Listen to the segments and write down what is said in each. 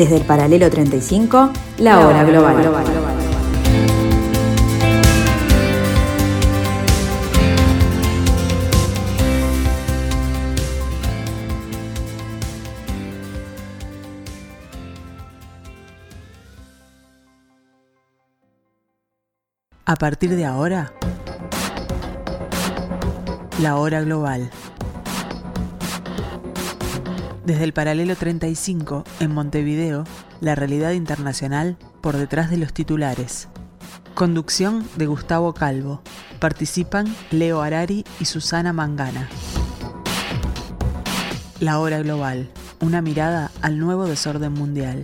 Desde el paralelo 35, la hora global. A partir de ahora, la hora global. Desde el paralelo 35, en Montevideo, la realidad internacional por detrás de los titulares. Conducción de Gustavo Calvo. Participan Leo Arari y Susana Mangana. La hora global. Una mirada al nuevo desorden mundial.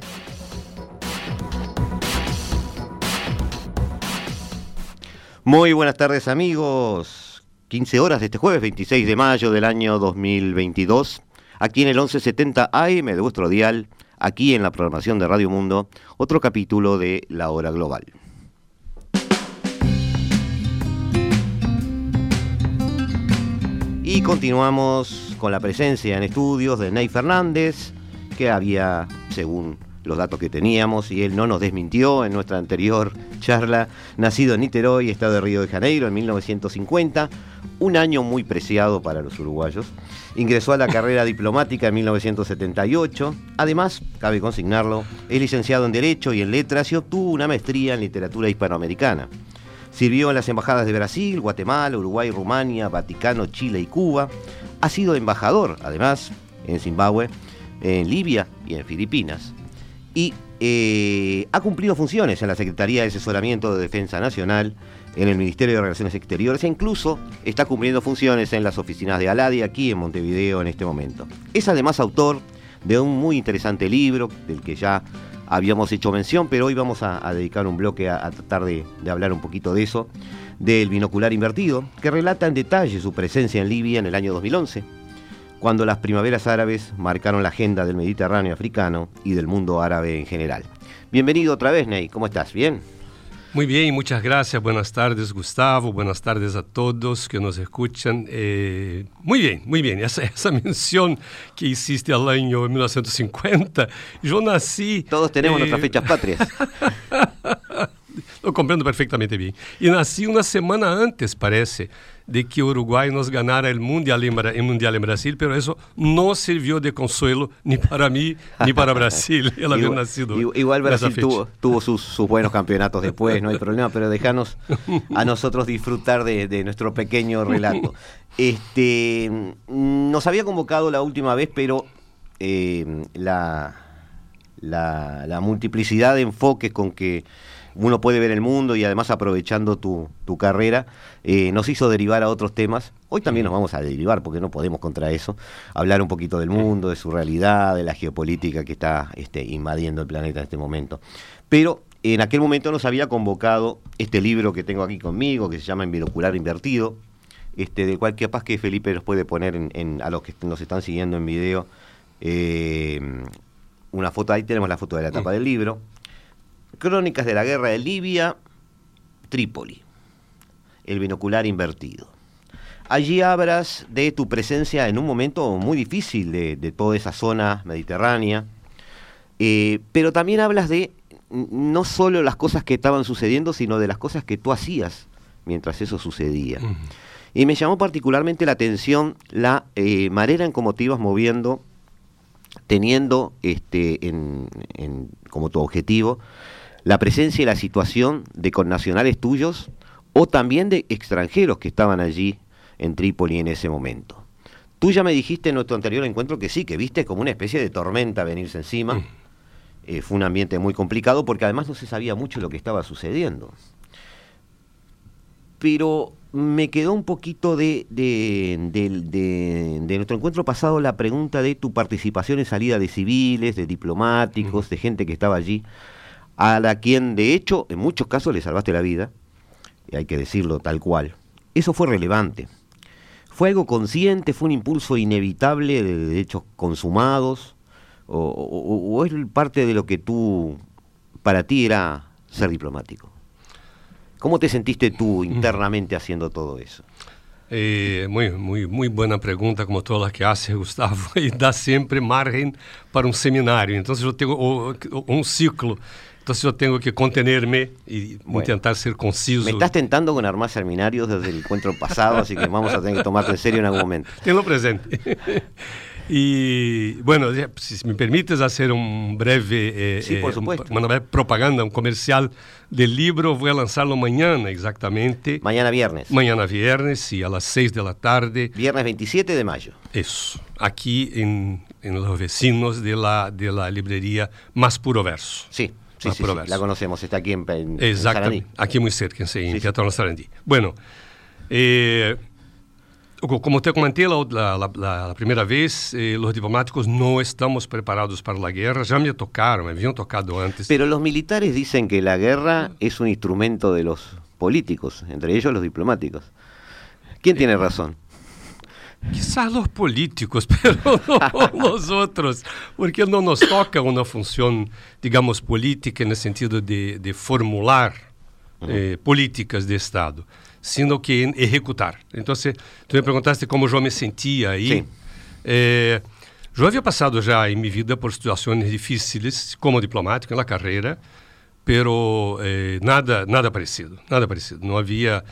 Muy buenas tardes amigos. 15 horas de este jueves 26 de mayo del año 2022 aquí en el 1170 AM de vuestro dial, aquí en la programación de Radio Mundo, otro capítulo de La Hora Global. Y continuamos con la presencia en estudios de Ney Fernández, que había, según los datos que teníamos, y él no nos desmintió en nuestra anterior charla, nacido en Niterói, estado de Río de Janeiro, en 1950, un año muy preciado para los uruguayos. Ingresó a la carrera diplomática en 1978. Además, cabe consignarlo, es licenciado en Derecho y en Letras y obtuvo una maestría en Literatura Hispanoamericana. Sirvió en las embajadas de Brasil, Guatemala, Uruguay, Rumania, Vaticano, Chile y Cuba. Ha sido embajador, además, en Zimbabue, en Libia y en Filipinas. Y eh, ha cumplido funciones en la Secretaría de Asesoramiento de Defensa Nacional, en el Ministerio de Relaciones Exteriores e incluso está cumpliendo funciones en las oficinas de Aladi aquí en Montevideo en este momento. Es además autor de un muy interesante libro del que ya habíamos hecho mención, pero hoy vamos a, dedicar un bloque a, tratar de, de, hablar un poquito de eso, del binocular invertido, que relata en detalle su presencia en Libia en el año 2011, cuando las primaveras árabes marcaron la agenda del Mediterráneo africano y del mundo árabe en general. Bienvenido otra vez, Ney, ¿cómo estás? ¿Bien? Muy bien, muchas gracias. Buenas tardes, Gustavo. Buenas tardes a todos que nos escuchan. Eh, muy bien, muy bien. Esa, esa mención que hiciste al año 1950, yo nací... Todos tenemos nuestras eh, fechas patrias. Lo comprendo perfectamente bien. Y nací una semana antes, parece, de que Uruguay nos ganara el mundial en, mundial en Brasil, pero eso no sirvió de consuelo ni para mí ni para Brasil. Igual, nacido igual Brasil tuvo, tuvo sus, buenos campeonatos después, no hay problema, pero déjanos a nosotros disfrutar de, nuestro pequeño relato. Este, nos había convocado la última vez, pero eh, la, la multiplicidad de enfoques con que uno puede ver el mundo y además aprovechando tu, carrera, eh, nos hizo derivar a otros temas. Hoy también nos vamos a derivar, porque no podemos contra eso, hablar un poquito del mundo, de su realidad, de la geopolítica que está este, invadiendo el planeta en este momento. Pero en aquel momento nos había convocado este libro que tengo aquí conmigo, que se llama En Binocular Invertido, este, del cual capaz que Felipe nos puede poner en, a los que nos están siguiendo en video. Eh, una foto, ahí tenemos la foto de la tapa del libro. Crónicas de la Guerra de Libia, Trípoli, el binocular invertido. Allí hablas de tu presencia en un momento muy difícil de, toda esa zona mediterránea, eh, pero también hablas de no solo las cosas que estaban sucediendo, sino de las cosas que tú hacías mientras eso sucedía. Y me llamó particularmente la atención la eh, manera en cómo te ibas moviendo, teniendo este, como tu objetivo la presencia y la situación de connacionales tuyos o también de extranjeros que estaban allí en Trípoli en ese momento. Tú ya me dijiste en nuestro anterior encuentro que sí, que viste como una especie de tormenta venirse encima. Mm. Eh, fue un ambiente muy complicado porque además no se sabía mucho lo que estaba sucediendo. Pero me quedó un poquito de, de, de, nuestro encuentro pasado la pregunta de tu participación en salida de civiles, de diplomáticos, de gente que estaba allí a la quien de hecho en muchos casos le salvaste la vida, y hay que decirlo tal cual. Eso fue relevante. ¿Fue algo consciente? ¿Fue un impulso inevitable de hechos consumados? ¿O, es parte de lo que tú, para ti, era ser diplomático? ¿Cómo te sentiste tú mm. internamente haciendo todo eso? Eh, muy, muy, muy buena pregunta, como todas las que hace Gustavo, y da siempre margen para un seminario. Entonces yo tengo un ciclo. Entonces yo tengo que contenerme y bueno, intentar ser conciso. Me estás tentando con armar seminarios desde el encuentro pasado, así que vamos a tener que tomarte en serio en algún momento. Tenlo presente. Y bueno, si me permites hacer un breve, eh, sí, por supuesto. una breve propaganda, un comercial del libro, voy a lanzarlo mañana exactamente. Mañana viernes. Mañana viernes, sí, a las 6 de la tarde. Viernes 27 de mayo. Eso, aquí en, en los vecinos de la, de la librería Más Puro Verso. Sí. Sí, sí, sí, la conocemos, está aquí en, en Exactamente, en aquí muy cerca, en, en Teatro Sarandí. Bueno, eh, como te comenté la, la, la, la primera vez, eh, los diplomáticos no estamos preparados para la guerra. Ya me tocaron, me habían tocado antes. Pero los militares dicen que la guerra es un instrumento de los políticos, entre ellos los diplomáticos. ¿Quién tiene razón? Quizás los políticos, pero no nosotros, porque no nos toca una función, digamos, política en el sentido de, de formular eh, políticas de Estado. sino que en ejecutar. Entonces, tú me preguntaste cómo yo me sentía ahí. Sí. Eh, yo había pasado ya en mi vida por situaciones difíciles como diplomático en la carrera, pero eh, nada, nada parecido, nada parecido. No había,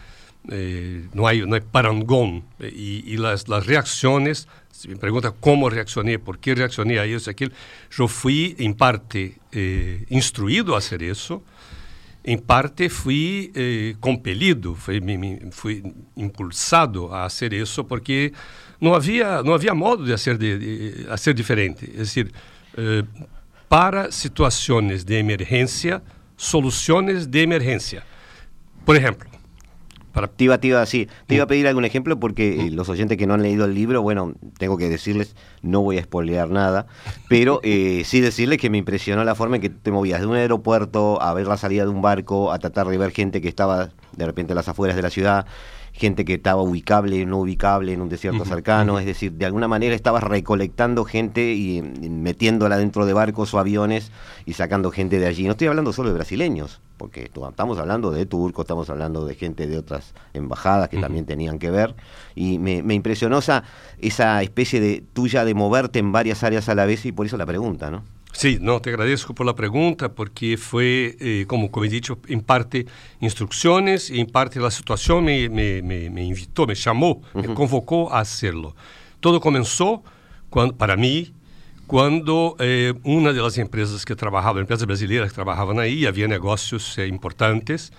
eh, no hay, no hay parangón y, y las, las, reacciones. Si me pregunta cómo reaccioné, por qué reaccioné a eso, aquello, yo fui en parte eh, instruido a hacer eso em parte fui eh, compelido, fui, me, fui impulsado a fazer isso porque não havia não havia modo de ser de, de, a ser diferente. É decir, eh, para situações de emergência, soluções de emergência. Por exemplo. Te, iba, te, iba, sí, te iba a pedir algún ejemplo porque eh, los oyentes que no han leído el libro, bueno, tengo que decirles, no voy a spoilear nada, pero eh, sí decirles que me impresionó la forma en que te movías de un aeropuerto a ver la salida de un barco, a tratar de ver gente que estaba de repente a las afueras de la ciudad, gente que estaba ubicable, no ubicable en un desierto uh -huh, cercano, uh -huh. es decir, de alguna manera estabas recolectando gente y, y, metiéndola dentro de barcos o aviones y sacando gente de allí. No estoy hablando solo de brasileños, porque estamos hablando de turcos, estamos hablando de gente de otras embajadas que uh -huh. también tenían que ver, y me, me, impresionó esa, esa especie de tuya de moverte en varias áreas a la vez y por eso la pregunta, ¿no? Sí, no, te agradezco por la pregunta porque fue, eh, como, como he dicho, en parte instrucciones y en parte la situación me, me, me, me invitó, me llamó, uh -huh. me convocó a hacerlo. Todo comenzó cuando, para mí quando eh, uma das empresas que trabalhava, empresas brasileiras que trabalhavam aí, havia negócios eh, importantes,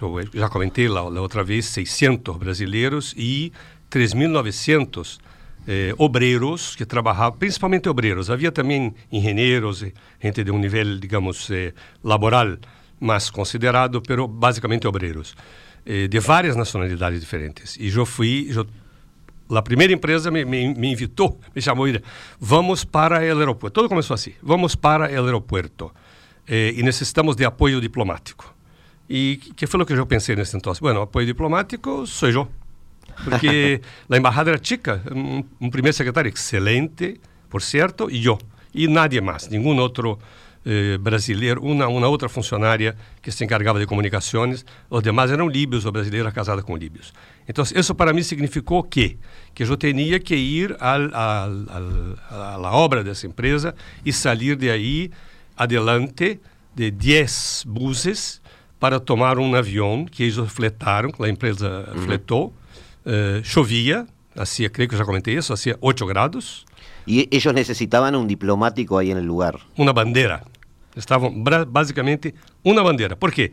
eu já comentei lá, lá outra vez, 600 brasileiros e 3.900 eh, obreiros que trabalhavam, principalmente obreiros. Havia também engenheiros, gente de um nível, digamos, eh, laboral mais considerado, pero basicamente obreiros, eh, de várias nacionalidades diferentes. E eu fui, eu, a primeira empresa me, me, me invitou, me chamou vamos para o aeroporto. Todo começou assim, vamos para o aeroporto eh, e necessitamos de apoio diplomático. E que foi o que eu pensei nesse entonces? Bueno, apoio diplomático sou eu porque a embajada era chica, um, um, primeiro secretário excelente, por certo, e eu. E nadie mais, nenhum outro eh, brasileiro, uma, uma outra funcionária que se encargava de comunicações. Os demais eram líbios ou brasileiras casadas com líbios. Então, isso para mim significou que que eu tinha que ir à obra dessa empresa e sair de aí adelante de 10 buses para tomar um avião que eles fletaram, que a empresa uhum. fletou. Uh, chovia, hacía, creo que já comentei isso, hacía 8 grados. E eles necessitavam um diplomático aí no lugar? Uma bandeira. Estavam basicamente uma bandeira. Por quê?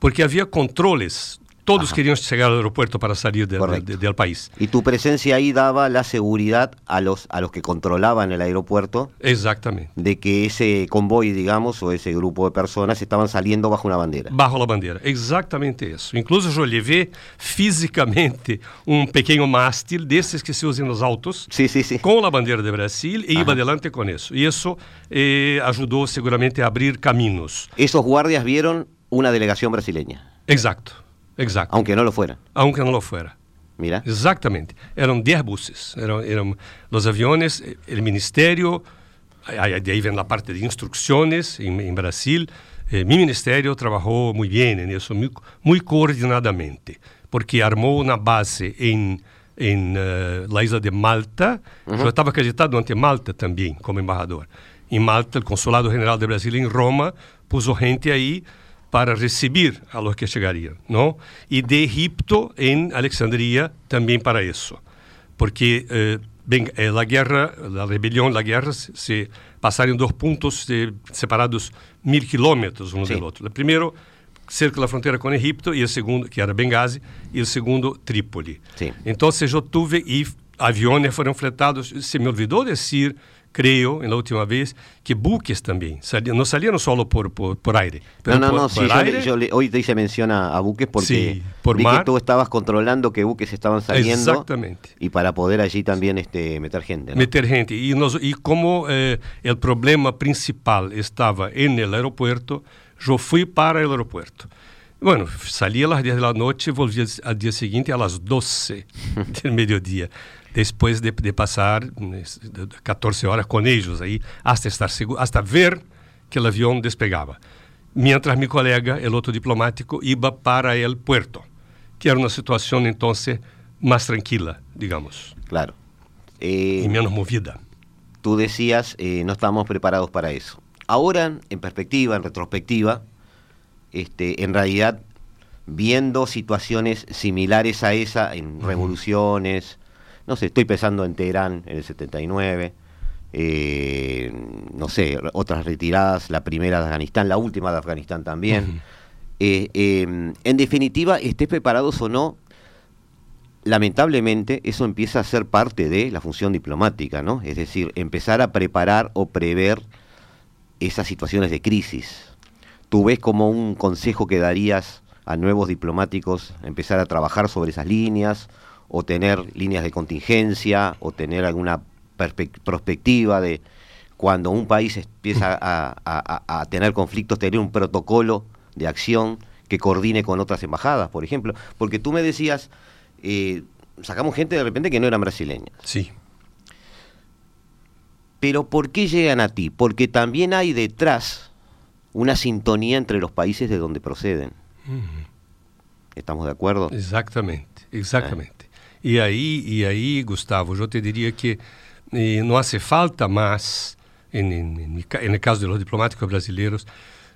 Porque havia controles Todos Ajá. querían llegar al aeropuerto para salir de, de, de, del país. Y tu presencia ahí daba la seguridad a los, a los que controlaban el aeropuerto. Exactamente. De que ese convoy, digamos, o ese grupo de personas estaban saliendo bajo una bandera. Bajo la bandera, exactamente eso. Incluso yo llevé físicamente un pequeño mástil desses que se usan en los autos. Sí, sí, sí. Con la bandera de Brasil e iba adelante con eso. Y eso eh, ayudó seguramente a abrir caminos. Esos guardias vieron una delegación brasileña. Exacto. Exato. Aunque não lo fuera. Aunque não lo fuera. Mira. Exatamente. Eram 10 buses. Eram, eram os aviões, o ministério, de aí vem a parte de instruções em, em Brasil. Eh, mi ministério trabalhou muito bem nisso, muito, muito coordenadamente, porque armou uma base em em uh, la isla de Malta. Uhum. Eu estava acreditado ante Malta também, como embaixador. Em Malta, o Consulado General do Brasil em Roma pôs gente aí para receber a los que chegariam, não? E de Egipto em Alexandria também para isso, porque eh, bem, eh, a guerra, a rebelião, a guerra se, se passaram em dois pontos de, separados mil quilômetros um do outro. O primeiro cerca da fronteira com Egipto e o segundo que era Benghazi e o segundo Trípoli. Então, eu tive e aviões foram fretados. Se me olvidou dizer creo, en la última vez, que buques también. Salían, no salieron solo por, por, por aire. Pero no, no, por, no, sí, yo, aire, yo le, hoy te hice mención a, a buques porque sí, por vi mar, que tú estabas controlando que buques estaban saliendo. Exactamente. Y para poder allí también este, meter gente. ¿no? Meter gente. Y, nos, y como eh, el problema principal estaba en el aeropuerto, yo fui para el aeropuerto. Bueno, salía a las 10 de la noche y volvía al día siguiente a las 12 del mediodía. Después de, de, pasar 14 horas con ellos ahí, hasta estar seguro, hasta ver que el avión despegaba. Mientras mi colega, el otro diplomático, iba para el puerto, que era una situación entonces más tranquila, digamos. Claro. Eh, y menos movida. Tú decías, eh, no estábamos preparados para eso. Ahora, en perspectiva, en retrospectiva, este, en realidad, viendo situaciones similares a esa en revoluciones, no sé, estoy pensando en Teherán en el 79, eh, no sé, otras retiradas, la primera de Afganistán, la última de Afganistán también. Eh, em, en definitiva, estés preparados o no, lamentablemente eso empieza a ser parte de la función diplomática, ¿no? Es decir, empezar a preparar o prever esas situaciones de crisis. Tú ves como un consejo que darías a nuevos diplomáticos empezar a trabajar sobre esas líneas o tener líneas de contingencia o tener alguna perspectiva de cuando un país empieza a, tener conflictos, tener un protocolo de acción que coordine con otras embajadas, por ejemplo. Porque tú me decías, eh, sacamos gente de repente que no era brasileña. Sí. Pero ¿por qué llegan a ti? Porque también hay detrás una sintonía entre los países de donde proceden. ¿Estamos de acuerdo? Exactamente, exactamente. E aí, e aí Gustavo, eu te diria que não hace falta mais, no caso dos diplomáticos brasileiros,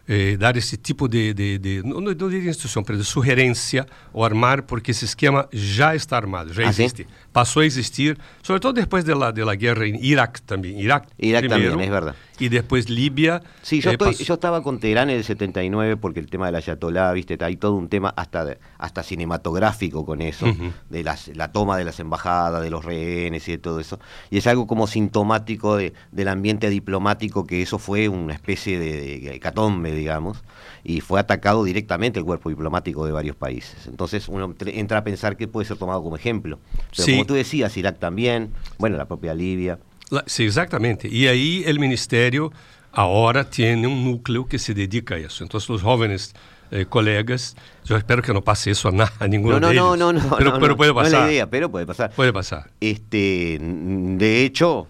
eh, dar esse tipo de, de, de não, não diria instrução, mas de sugerência ao armar, porque esse esquema já está armado, já ah, existe. Sim? Passou a existir, sobretudo depois da de la guerra em Iraque também. Iraque, Irak primeiro, también, es verdad. Y después Libia. Sí, yo, eh, estoy, yo estaba con Teherán en el 79 porque el tema de la Ayatollah, viste, hay todo un tema hasta, de, hasta cinematográfico con eso, uh -huh. de las, la toma de las embajadas, de los rehenes y de todo eso. Y es algo como sintomático de, del ambiente diplomático que eso fue una especie de, de hecatombe, digamos, y fue atacado directamente el cuerpo diplomático de varios países. Entonces uno entra a pensar que puede ser tomado como ejemplo. Pero sí. como tú decías, Irak también, bueno, la propia Libia. Sim, exatamente. E aí o Ministério agora tem um núcleo que se dedica a isso. Então, os jovens eh, colegas, eu espero que não passe isso a, a ninguno no, de no, No, no, no, pero, no, pero puede pasar. No es la idea, pero puede pasar. Puede pasar. Este, de hecho,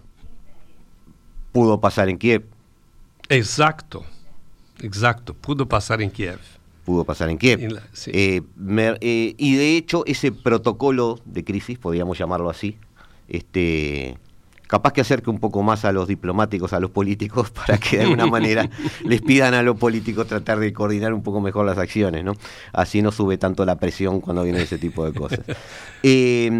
pudo pasar en Kiev. Exacto, exacto, pudo pasar en Kiev. Pudo pasar en Kiev. La, sí. eh, me, eh, y de hecho, ese protocolo de crisis, podríamos llamarlo así, este, capaz que acerque un poco más a los diplomáticos, a los políticos, para que de alguna manera les pidan a los políticos tratar de coordinar un poco mejor las acciones, ¿no? Así no sube tanto la presión cuando viene ese tipo de cosas. Eh,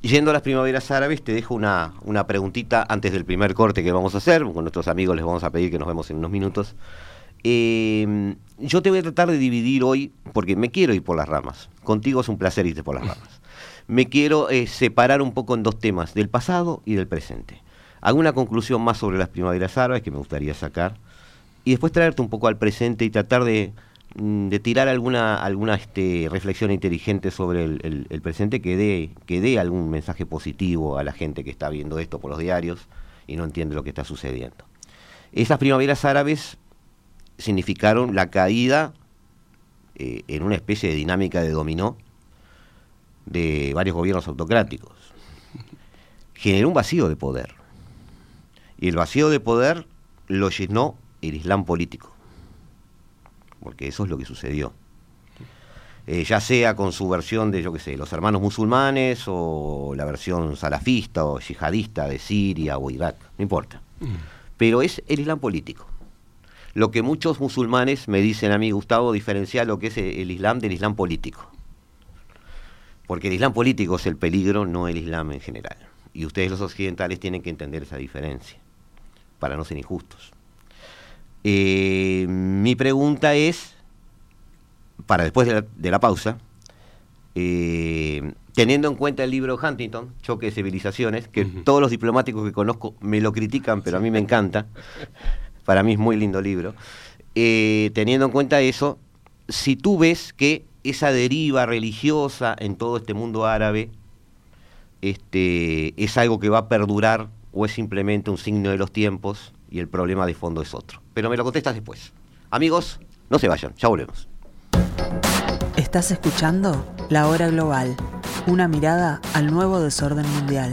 yendo a las primaveras árabes, te dejo una, una preguntita antes del primer corte que vamos a hacer. Con nuestros amigos les vamos a pedir que nos vemos en unos minutos. Eh, yo te voy a tratar de dividir hoy, porque me quiero ir por las ramas. Contigo es un placer irte por las ramas me quiero eh, separar un poco en dos temas, del pasado y del presente. Hago una conclusión más sobre las primaveras árabes que me gustaría sacar y después traerte un poco al presente y tratar de, mm, tirar alguna, alguna este, reflexión inteligente sobre el, presente que dé, que dé algún mensaje positivo a la gente que está viendo esto por los diarios y no entiende lo que está sucediendo. Esas primaveras árabes significaron la caída eh, en una especie de dinámica de dominó de varios gobiernos autocráticos. Generó un vacío de poder. Y el vacío de poder lo llenó el Islam político. Porque eso es lo que sucedió. eh, ya sea con su versión de, yo qué sé, los hermanos musulmanes o la versión salafista o yihadista de Siria o Irak, no importa. Mm. Pero es el Islam político. Lo que muchos musulmanes me dicen a mí, Gustavo, diferencia lo que es el Islam del Islam político. Porque el Islam político es el peligro, no el Islam en general. Y ustedes los occidentales tienen que entender esa diferencia, para no ser injustos. Eh, mi pregunta es, para después de la, pausa, eh, teniendo en cuenta el libro Huntington, Choque de Civilizaciones, que todos los diplomáticos que conozco me lo critican, pero a mí me encanta, para mí es muy lindo libro, eh, teniendo en cuenta eso, si tú ves que esa deriva religiosa en todo este mundo árabe este, es algo que va a perdurar o es simplemente un signo de los tiempos y el problema de fondo es otro. Pero me lo contestas después. Amigos, no se vayan, ya volvemos. Estás escuchando La Hora Global, una mirada al nuevo desorden mundial.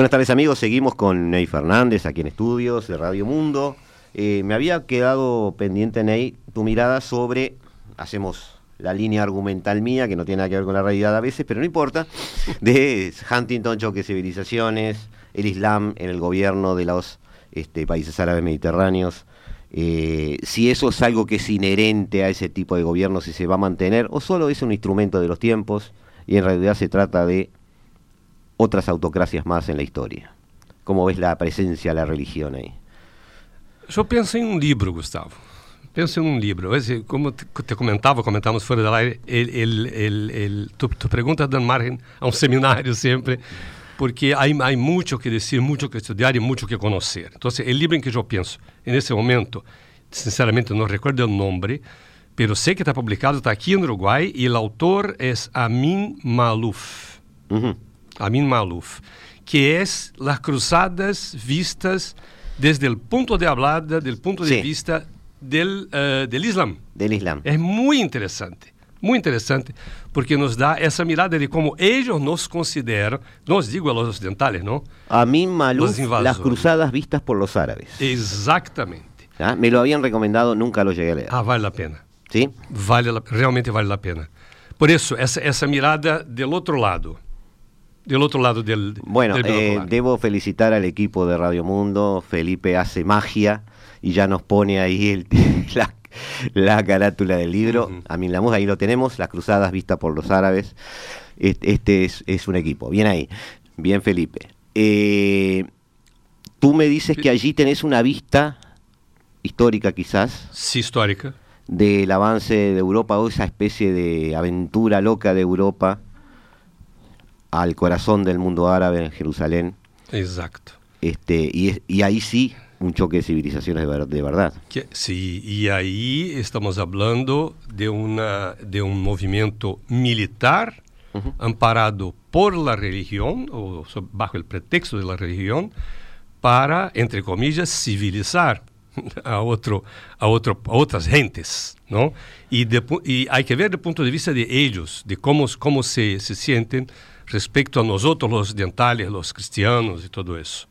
Buenas tardes amigos, seguimos con Ney Fernández aquí en estudios de Radio Mundo. Eh, me había quedado pendiente, Ney, tu mirada sobre, hacemos la línea argumental mía, que no tiene nada que ver con la realidad a veces, pero no importa, de Huntington, choque civilizaciones, el Islam en el gobierno de los este, países árabes mediterráneos, eh, si eso es algo que es inherente a ese tipo de gobierno, si se va a mantener, o solo es un instrumento de los tiempos y en realidad se trata de otras autocracias más en la historia. ¿Cómo ves la presencia de la religión ahí? Yo pienso en un libro, Gustavo. Pienso en un libro. como te, comentaba, comentamos fuera del aire, el, el, el, tu, tu, pregunta da margen a un seminario siempre, porque hay, hay mucho que decir, mucho que estudiar y mucho que conocer. Entonces, el libro en que yo pienso en ese momento, sinceramente no recuerdo el nombre, pero sé que está publicado, está aquí en Uruguay, y el autor es Amin Malouf. Amin Malouf, que es las cruzadas vistas desde el punto de hablar, del punto de vista del, uh, del Islam. Del Islam. Es muy interesante, muy interesante, porque nos da esa mirada de cómo ellos nos consideran, no os digo a los occidentales, ¿no? Amin Malouf, las cruzadas vistas por los árabes. Exactamente. ¿Ah? Me lo habían recomendado, nunca lo llegué a leer. Ah, vale la pena. ¿Sí? Vale realmente vale la pena. Por eso, esa, esa mirada del otro lado del otro lado del... Bueno, eh, debo felicitar al equipo de Radio Mundo, Felipe hace magia y ya nos pone ahí el, la, carátula del libro, a mí la ahí lo tenemos, las cruzadas vistas por los árabes, este, es, un equipo, bien ahí, bien Felipe. Eh, tú me dices que allí tenés una vista histórica quizás. Sí, histórica. Del avance de Europa o esa especie de aventura loca de Europa al corazón del mundo árabe en Jerusalén. Exacto. Este, y, y ahí sí, un choque de civilizaciones de, verdad. sí, y ahí estamos hablando de, una, de un movimiento militar amparado por la religión, o bajo el pretexto de la religión, para, entre comillas, civilizar a, otro, a, otro, a otras gentes, ¿no? Y, y hay que ver desde el punto de vista de ellos, de cómo, cómo se, se sienten respecto a nosotros los occidentales, los cristianos y todo eso.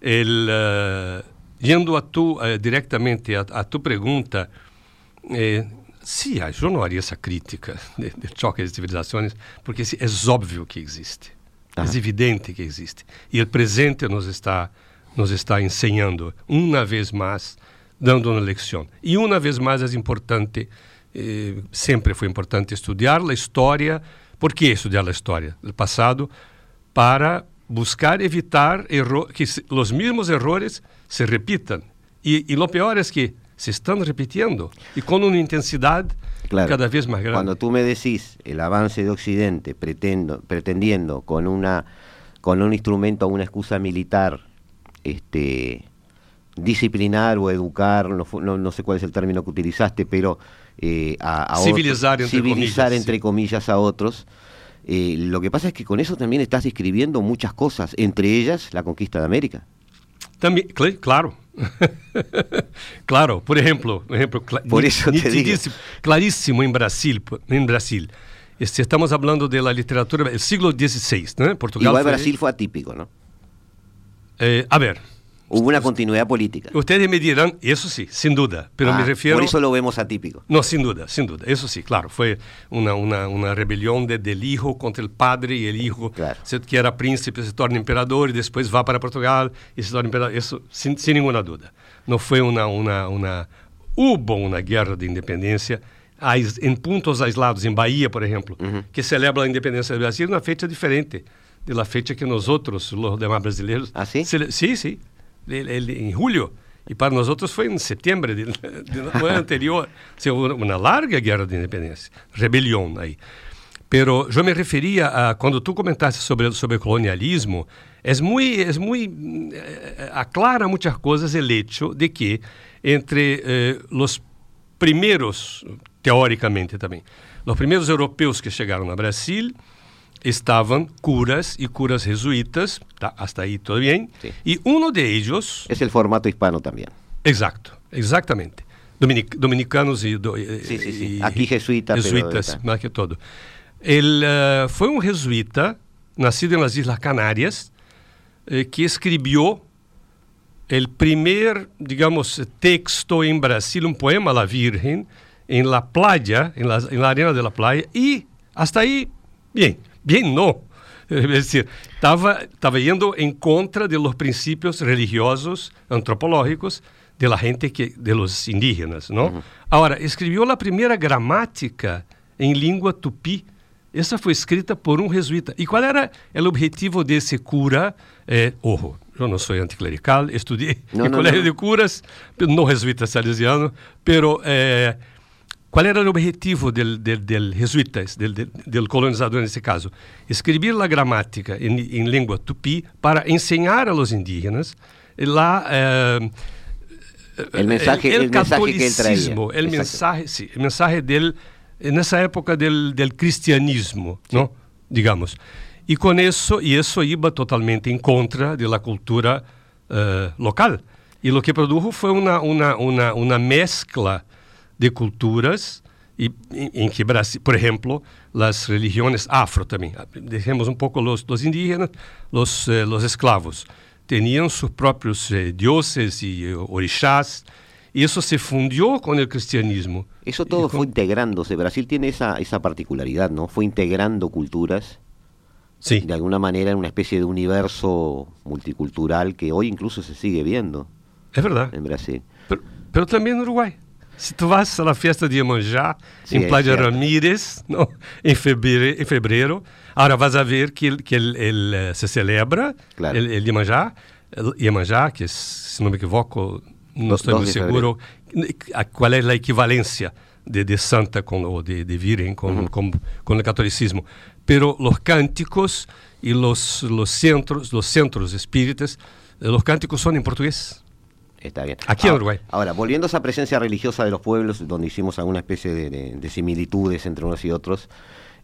El, uh, yendo a tu, uh, directamente a, a, tu pregunta, eh, sí, yo no haría esa crítica de, de choque de civilizações, porque é óbvio que existe. É evidente que existe. E o presente nos está, nos está ensinando, uma vez mais, dando uma lição. E uma vez mais é importante, eh, sempre foi importante estudar a história ¿Por qué estudiar la historia del pasado? Para buscar evitar que los mismos errores se repitan. Y, lo peor es que se están repitiendo y con una intensidad cada vez más grande. Cuando tú me decís el avance de Occidente pretendo, pretendiendo con una con un instrumento o una excusa militar este disciplinar o educar, no, sé cuál es el término que utilizaste, pero eh, a, civilizar, entre, civilizar comillas, entre comillas a otros. Eh, lo que pasa es que con eso también estás describiendo muchas cosas, entre ellas la conquista de América. También, claro. claro, por ejemplo, ejemplo por eso clarísimo en Brasil, en Brasil. Este, estamos hablando de la literatura del siglo XVI, ¿no? Portugal Igual Brasil fue atípico, ¿no? Eh, a ver, Hubo una continuidad política. Ustedes me dirán, eso sí, sin duda, pero me ah, refiero... Por eso lo vemos atípico. No, sin duda, sin duda, eso sí, claro, fue una, una, una rebelión de, del hijo contra el padre y el hijo, que era príncipe, se torna emperador y después va para Portugal y se torna emperador, eso sin, sin ninguna duda. No fue una, una, una... Hubo una guerra de independencia en puntos aislados, en Bahía, por ejemplo, que celebra la independencia del Brasil una fecha diferente de la fecha que nosotros, los demás brasileños... ¿Ah, sí? Sí, sí en julio. Para nosotros fue en septiembre del, año anterior. una larga guerra de independencia, rebelión ahí. Pero yo me refería a cuando tú comentaste sobre, sobre el colonialismo, es muy, es muy, eh, aclara muchas cosas el hecho de que entre eh, los primeros, teóricamente también, los primeros europeos que llegaron a Brasil, estaban curas y curas jesuitas, hasta ahí todo bien, y uno de ellos... Es el formato hispano también. Exacto, exactamente. dominicanos y, sí, sí, sí. Aquí jesuitas. Jesuitas, más que todo. Él eh, fue un jesuita, nacido en las Islas Canarias, eh, que escribió el primer, digamos, texto en Brasil, un poema a la Virgen, en la playa, en la, en la arena de la playa, y hasta ahí, bien. Bien, no. Es decir, estaba, estaba yendo en contra de los principios religiosos, antropológicos de la gente, que, de los indígenas, ¿no? Uh -huh. Ahora, escribió la primera gramática en lengua tupí. Essa foi escrita por um jesuíta. E qual era o objetivo desse cura? Eh, ojo, eu não sou anticlerical, estudei no, no, colégio no. de curas, não jesuíta salesiano, pero eh, qual era o objetivo del, del, del jesuitas, del, del, colonizador nesse caso? Escrever a gramática em, em língua tupi para ensinar a los indígenas lá eh, el mensaje, el, el, catolicismo, el mensaje, sí, el mensaje del, nessa época del, del cristianismo, sí. ¿no? digamos. E com isso, e isso iba totalmente em contra da cultura uh, local. E o que produjo foi uma, uma, uma, uma mescla de culturas y, en que Brasil, por ejemplo, las religiones afro también, dejemos un poco los, los indígenas, los, eh, los esclavos, tenían sus propios eh, dioses y eh, orixás, y eso se fundió con el cristianismo. Eso todo fue integrándose. Brasil tiene esa, esa particularidad, ¿no? Fue integrando culturas. Sí. De alguna manera en una especie de universo multicultural que hoy incluso se sigue viendo. Es verdad. En Brasil. Pero, pero también en Uruguay. Se tu vas à festa de Iemanjá, em Playa Ramírez, no, em, fevereiro, em fevereiro, agora vas a ver que, que ele, ele eh, se celebra, claro. el, el Iemanjá, Iemanjá, que se não me equivoco, não estou muito seguro a, qual é a equivalência de, de santa com, ou de, de virgem com, uhum. com, com o catolicismo. Pero los cânticos e los, los centros, los centros espíritas, eh, los cânticos são em português. Está bien. Aquí en Uruguay. Ahora, volviendo a esa presencia religiosa de los pueblos, donde hicimos alguna especie de, similitudes entre unos y otros,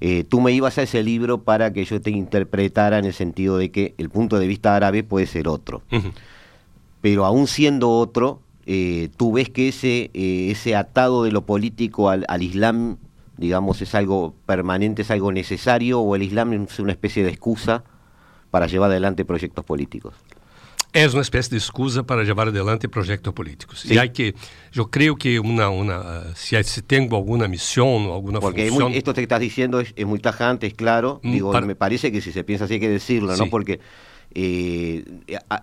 eh, tú me ibas a ese libro para que yo te interpretara en el sentido de que el punto de vista árabe puede ser otro. Pero aún siendo otro, eh, tú ves que ese, eh, ese atado de lo político al, al, Islam, digamos, es algo permanente, es algo necesario, o el Islam es una especie de excusa para llevar adelante proyectos políticos. É uma espécie de excusa para levar adelante projetos políticos. Sim. E aí que eu creio que uma uma se se tem alguma missão, alguma Porque função... Porque esto que estás diciendo es, es muy tajante, es claro. Mm, Digo, para... me parece que si se piensa así hay que decirlo, sí. ¿no? Porque eh,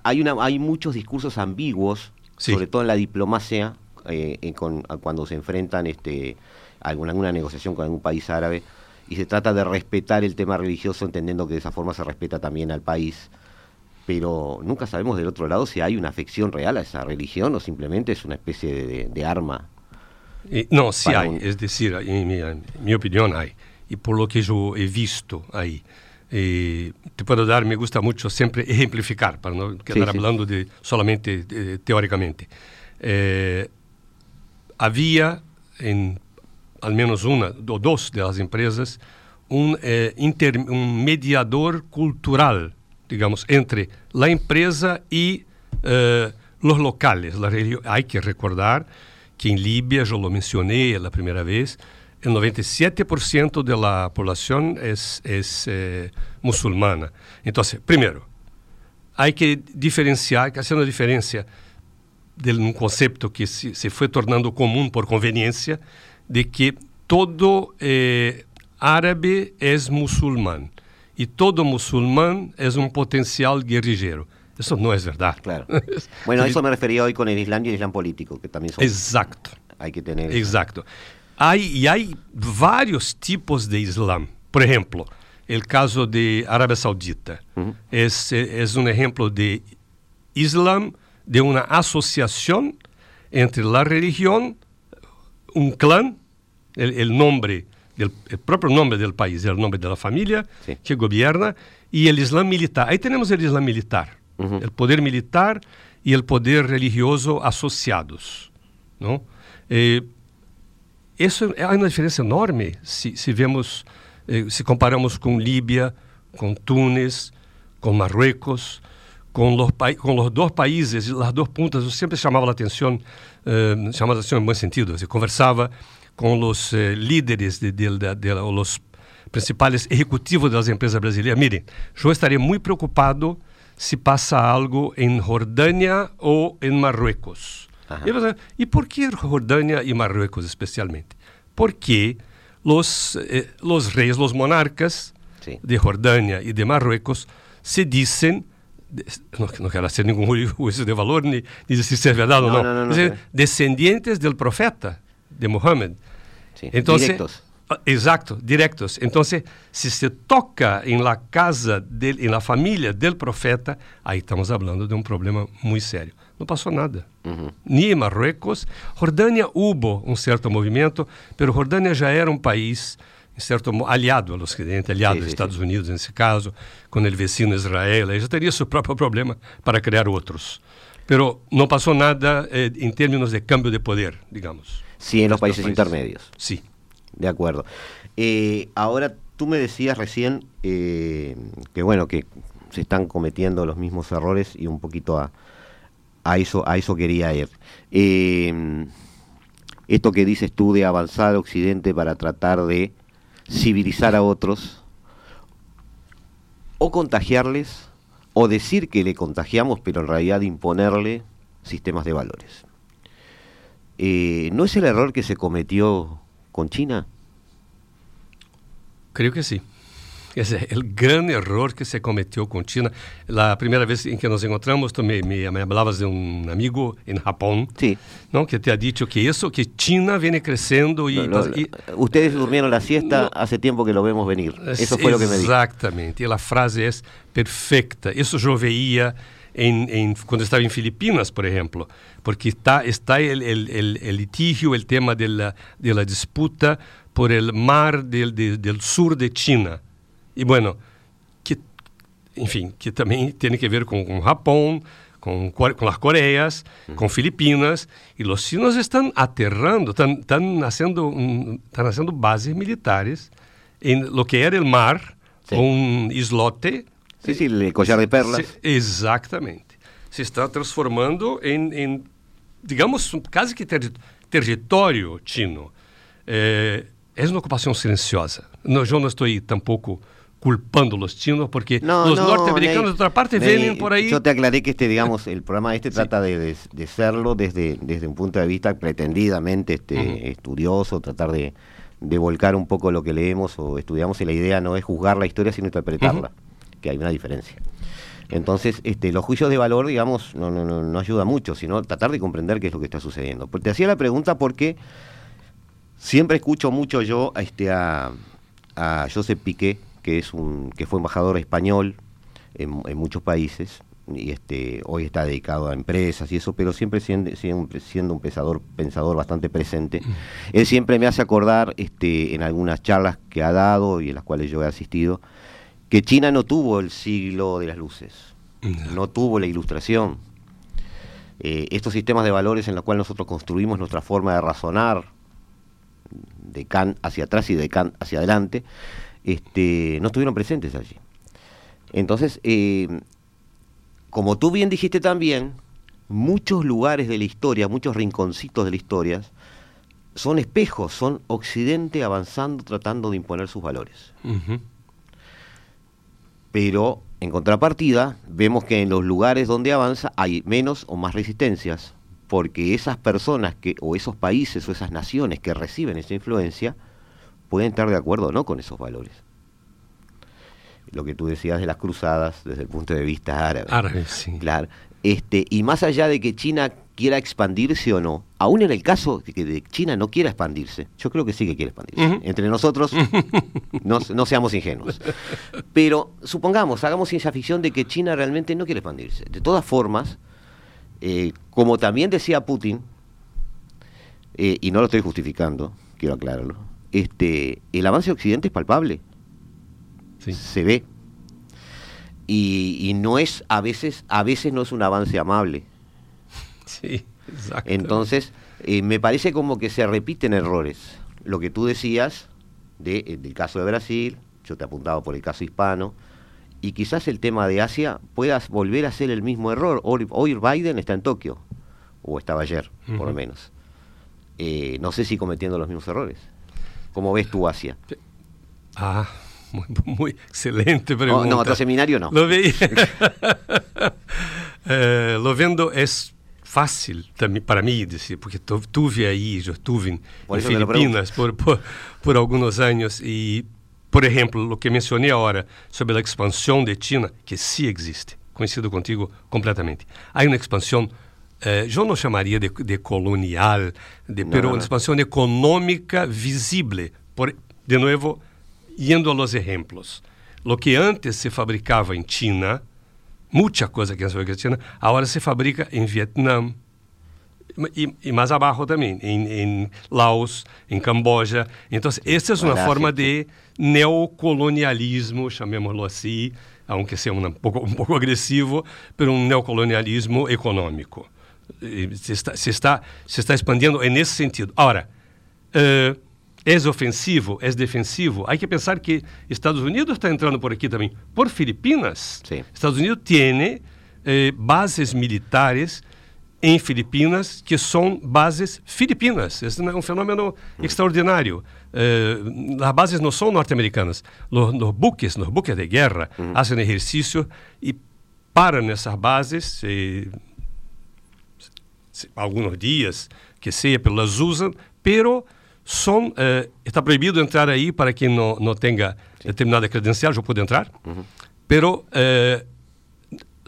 hay una hay muchos discursos ambiguos, sí. sobre todo en la diplomacia, eh, en, con, cuando se enfrentan este alguna, alguna negociación con algún país árabe y se trata de respetar el tema religioso entendiendo que de esa forma se respeta también al país pero nunca sabemos del otro lado si hay una afección real a esa religión o simplemente es una especie de, arma. no, sí hay, es decir, en mi, opinión hay, y por lo que yo he visto ahí. te puedo dar, me gusta mucho siempre ejemplificar, para no quedar hablando de solamente teóricamente. Eh, había en al menos una o dos de las empresas un, eh, un mediador cultural digamos, entre la empresa y uh, los locales. Hay que recordar que en Libia, yo lo mencioné la primera vez, el 97% de la población es, es eh, musulmana. Entonces, primero, hay que diferenciar, hacer una diferencia de un concepto que se, se, fue tornando común por conveniencia, de que todo eh, árabe es musulmán y todo musulmán es un potencial guerrillero. Eso no es verdad. Claro. Bueno, eso me refería hoy con el Islam y el Islam político, que también son... Exacto. Hay que tener... Exacto. Hay, y hay varios tipos de Islam. Por ejemplo, el caso de Arabia Saudita uh -huh. es, es un ejemplo de Islam, de una asociación entre la religión, un clan, el, el nombre el, el, propio nombre del país, el nombre de la familia sí. que gobierna, y el Islam militar. Ahí tenemos el Islam militar, uh -huh. el poder militar y el poder religioso asociados. ¿no? Eh, eso hay una diferencia enorme si vemos, eh, si comparamos con Libia, con Túnez, con Marruecos, con los, con los dos países, las dos puntas, eu sempre chamava a atenção, eh, chamava a atenção em bom sentido, eu conversava com os eh, líderes, de, de, de, de, os principais executivos das empresas brasileiras. Miren, eu estaria muito preocupado se passa algo em Jordânia ou em Marruecos. E por que Jordânia e Marruecos especialmente? Porque os, eh, os reis, os monarcas de Jordânia e de Marruecos se dizem não, não quero ser nenhum juízo de valor, nem dizer se é verdade ou não, não, não, não descendentes do profeta, de Mohammed. Sí, Entonces, directos. Exacto, directos. Entonces, si se toca en la casa, del, en la familia del profeta, ahí estamos hablando de un problema muy serio. No pasó nada. Uh. Ni en Marruecos. Jordania hubo un cierto movimiento, pero Jordania ya era un país em certo aliado ao Ocidente, aliado aos Estados sim. Unidos nesse caso, com o vecino Israel, ele já teria seu próprio problema para criar outros. Pero não passou nada eh, em termos de câmbio de poder, digamos. Sí, en los países, intermedios. Sí. De acuerdo. Eh, ahora, tú me decías recién eh, que, bueno, que se están cometiendo los mismos errores y un poquito a, a eso, a eso quería ir. Eh, esto que dices tú de avanzar Occidente para tratar de civilizar a otros, o contagiarles, o decir que le contagiamos, pero en realidad imponerle sistemas de valores. Eh, ¿No es el error que se cometió con China? Creo que sí. Esse é o grande error que se cometeu com China. A primeira vez em que nos encontramos, tu me, me, me hablabas de um amigo em Japão, sí. não, que te ha dicho que isso, que China e... Lo, lo, y ustedes durmieron la siesta, no, hace tiempo que lo vemos venir. Eso fue lo que me dijo. Exactamente. E a frase é perfeita. Isso eu veia em, em, quando estava em Filipinas, por exemplo, porque está está o litígio, o tema da disputa por el mar del, del, del sur de China. E, bueno, que, enfim, que também tem que ver com, com Japão, com, com as Coreias, com Filipinas, e os chinos estão aterrando, estão, estão, nascendo, um, estão nascendo bases militares em lo que era o mar, sí. um islote Sí, sí, el collar de perlas. Se, exatamente. Se está transformando em, em digamos, quase que ter, território chino. É, é uma ocupação silenciosa. No, eu não estou tampouco culpando los chinos porque no, los no, norteamericanos de otra parte Ney, vienen por ahí. Yo te aclaré que este, digamos, el programa este sí. trata de, de, de, serlo desde, desde un punto de vista pretendidamente este, uh -huh. estudioso, tratar de, de, volcar un poco lo que leemos o estudiamos y la idea no es juzgar la historia sino interpretarla. Uh -huh que hay una diferencia. Entonces, este, los juicios de valor, digamos, no, no, no, no ayuda mucho, sino tratar de comprender qué es lo que está sucediendo. Porque te hacía la pregunta porque siempre escucho mucho yo a, este, a, a Josep Piqué, que, es un, que fue embajador español en, en muchos países, y este, hoy está dedicado a empresas y eso, pero siempre siendo, siendo un pensador, pensador bastante presente. Él siempre me hace acordar este, en algunas charlas que ha dado y en las cuales yo he asistido, que China no tuvo el siglo de las luces, no tuvo la ilustración. Eh, estos sistemas de valores en los cuales nosotros construimos nuestra forma de razonar, de Kant hacia atrás y de Kant hacia adelante, este, no estuvieron presentes allí. Entonces, eh, como tú bien dijiste también, muchos lugares de la historia, muchos rinconcitos de la historia, son espejos, son Occidente avanzando, tratando de imponer sus valores. Pero, en contrapartida, vemos que en los lugares donde avanza hay menos o más resistencias, porque esas personas que, o esos países o esas naciones que reciben esa influencia pueden estar de acuerdo o no con esos valores lo que tú decías de las cruzadas desde el punto de vista árabe. Árabe, sí. Claro. Este, y más allá de que China quiera expandirse o no, aún en el caso de que China no quiera expandirse, yo creo que sí que quiere expandirse. Entre nosotros, no, seamos ingenuos. Pero supongamos, hagamos ciencia ficción de que China realmente no quiere expandirse. De todas formas, eh, como también decía Putin, eh, y no lo estoy justificando, quiero aclararlo, este, el avance de Occidente es palpable se ve. Y, no es, a veces, a veces no es un avance amable. Sí, exacto. Entonces, eh, me parece como que se repiten errores. Lo que tú decías de, eh, del caso de Brasil, yo te apuntaba por el caso hispano, y quizás el tema de Asia puedas volver a hacer el mismo error. Hoy, Biden está en Tokio, o estaba ayer, por lo menos. Eh, no sé si cometiendo los mismos errores. ¿Cómo ves tú Asia? Ah, muy, muy excelente pregunta. No, otro seminario no. Lo, vi, eh, lo vendo es fácil também para mim porque estuve aí, eu estuve em, Filipinas por, por, por alguns anos e, por exemplo, o que mencionei agora sobre a expansão de China, que sim existe, conhecido contigo completamente. Há uma expansão eh, eu não chamaria de, de colonial, de, pero uma expansão econômica visível. Por, de novo, yendo a los ejemplos, lo que antes se fabricava em China, muita coisa que em China, agora se fabrica em Vietnã, e, e, mais abaixo também, em, em, Laos, em Camboja. Então, essa é uma forma de neocolonialismo, chamemos-lo assim, aunque seja um pouco, um pouco agressivo, mas um neocolonialismo econômico. Se está, se está, se está expandindo nesse sentido. Agora, uh, é ofensivo, é defensivo. Há que pensar que Estados Unidos está entrando por aqui também. Por Filipinas, Sim. Estados Unidos tem eh, bases militares em Filipinas que são bases filipinas. Esse é um fenômeno hum. extraordinário. Eh, as bases não são norte-americanas. Nos, nos, buques, nos buques de guerra, hum. fazem exercício e param nessas bases eh, alguns dias, que seja, pelas usam, pero son, eh, está proibido entrar aí para quem não, não tenha determinada credencial, já pode entrar, uhum. pero eh,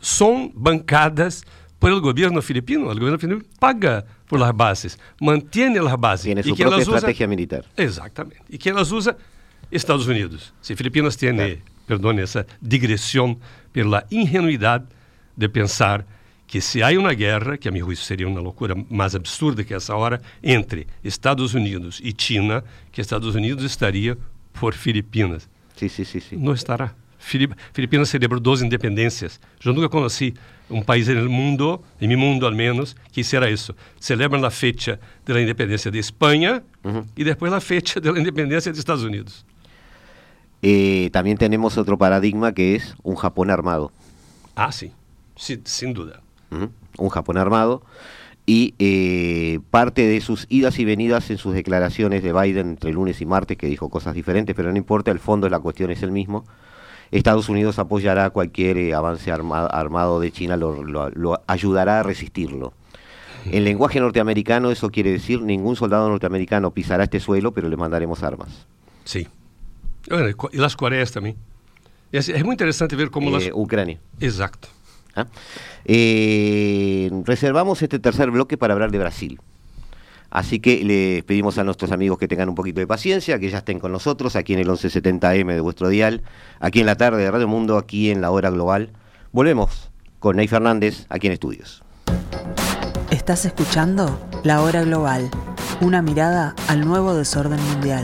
são bancadas pelo governo filipino. O governo filipino paga por las bases, mantém as bases. Tiene e que elas estratégia militar. Exatamente. E que elas usam Estados Unidos. Se Filipinas tem, claro. perdone essa digressão pela ingenuidade de pensar que se há uma guerra, que a meu juízo seria uma loucura mais absurda que essa hora, entre Estados Unidos e China, que Estados Unidos estaria por Filipinas. Sim, sim, sim. sim. Não estará. Filipinas celebrou 12 independências. Eu nunca conheci um país no mundo, em meu mundo ao menos, que hiciera isso. Celebram a fecha da independência de Espanha uhum. e depois a fecha da independência dos Estados Unidos. Eh, também temos outro paradigma que é um Japão armado. Ah, sim. Sí, sin duda. Un Japón armado, y eh, parte de sus idas y venidas en sus declaraciones de Biden entre lunes y martes, que dijo cosas diferentes, pero no importa, el fondo de la cuestión es el mismo. Estados Unidos apoyará cualquier eh, avance armado de China, lo, ayudará a resistirlo. En lenguaje norteamericano eso quiere decir ningún soldado norteamericano pisará este suelo, pero le mandaremos armas. Sí. y las Coreas también. Es, muy interesante ver cómo las... Eh, Ucrania. Exacto. ¿Ah? Eh, reservamos este tercer bloque para hablar de Brasil. Así que le pedimos a nuestros amigos que tengan un poquito de paciencia, que ya estén con nosotros aquí en el 1170M de vuestro dial, aquí en la tarde de Radio Mundo, aquí en la hora global. Volvemos con Ney Fernández aquí en estudios. Estás escuchando La Hora Global, una mirada al nuevo desorden mundial.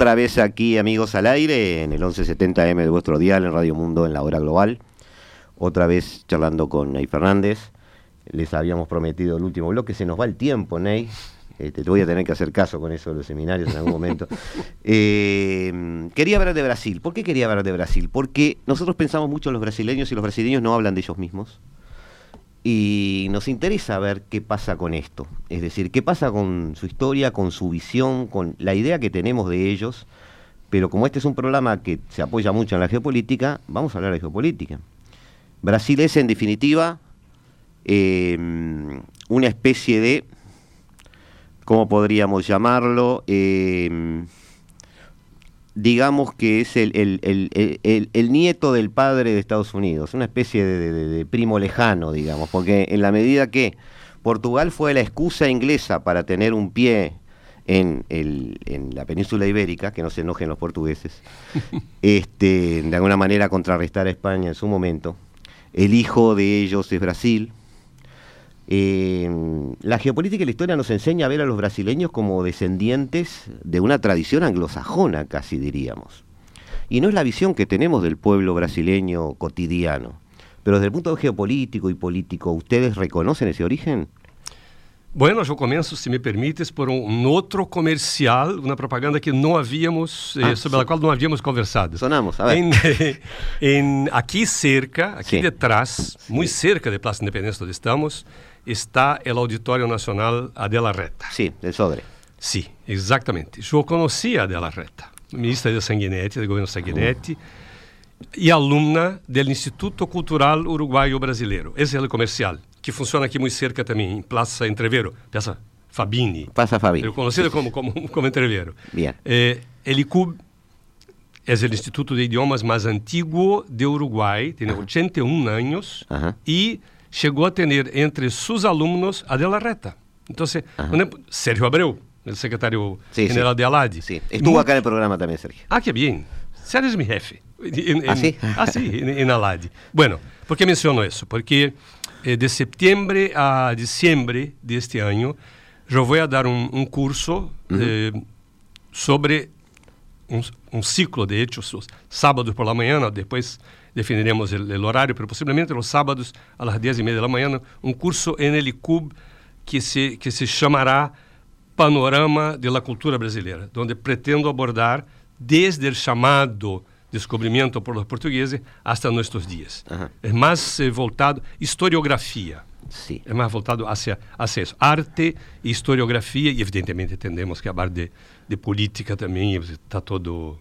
Otra vez aquí, amigos, al aire, en el 1170M de vuestro dial, en Radio Mundo, en la hora global. Otra vez charlando con Ney Fernández. Les habíamos prometido el último bloque, se nos va el tiempo, Ney. Este, te voy a tener que hacer caso con eso de los seminarios en algún momento. Eh, quería hablar de Brasil. ¿Por qué quería hablar de Brasil? Porque nosotros pensamos mucho en los brasileños y los brasileños no hablan de ellos mismos y nos interesa ver qué pasa con esto, es decir, qué pasa con su historia, con su visión, con la idea que tenemos de ellos, pero como este es un programa que se apoya mucho en la geopolítica, vamos a hablar de geopolítica. Brasil es, en definitiva, em, una especie de, ¿cómo podríamos llamarlo? Eh, digamos que es el, el, nieto del padre de Estados Unidos, una especie de, primo lejano, digamos, porque en la medida que Portugal fue la excusa inglesa para tener un pie en, en la península ibérica, que no se enojen los portugueses, este, de alguna manera contrarrestar a España en su momento, el hijo de ellos es Brasil, eh, la geopolítica y la historia nos enseña a ver a los brasileños como descendientes de una tradición anglosajona, casi diríamos. Y no es la visión que tenemos del pueblo brasileño cotidiano. Pero desde el punto de geopolítico y político, ¿ustedes reconocen ese origen? Bueno, yo comienzo, si me permites, por un otro comercial, una propaganda que no habíamos, eh, ah, sobre la cual no habíamos conversado. Sonamos, a ver. En, en aquí cerca, aquí sí. detrás, sí. muy cerca de Plaza Independencia donde estamos, está el Auditorio Nacional Adela Reta. Sí, del Sodre. Sí, exatamente. Eu conhecia a Adela Reta, ministra de Sanguinetti, do governo Sanguinetti, uhum. e aluna do Instituto Cultural Uruguaio Brasileiro. Esse é o comercial, que funciona aqui muito cerca também, em Praça Entrevero, Praça Fabini. Praça Fabini. Eu conhecido como, como, como Entrevero. Bien. Eh, el ICUB é o Instituto de Idiomas mais antigo de Uruguai, tem 81 anos, e chegou a ter entre seus alunos a De La Reta. Então, Sérgio Abreu, o secretário sí, general sí. de ALAD. Sí. Estuvo acá no programa também, Sérgio. Ah, que bem. Sérgio é meu jefe. ah, sim? Ah, sim, em ALAD. Bueno, por que menciono isso? Porque eh, de setembro a dezembro deste ano, eu vou dar um, um curso eh, sobre um, um, ciclo, de hecho, sábado por la manhã, depois definiremos o horário, mas possivelmente os sábados a las 10 e meia da manhã, um curso em el ICUB que se, que se chamará Panorama de la Cultura Brasileira, onde pretendo abordar desde o chamado descobrimento por los portugueses hasta nossos dias. Uh -huh. É mais eh, voltado historiografia. Sí. É mais voltado hacia, hacia isso. Arte e historiografia, e evidentemente entendemos que a parte de, de política também está todo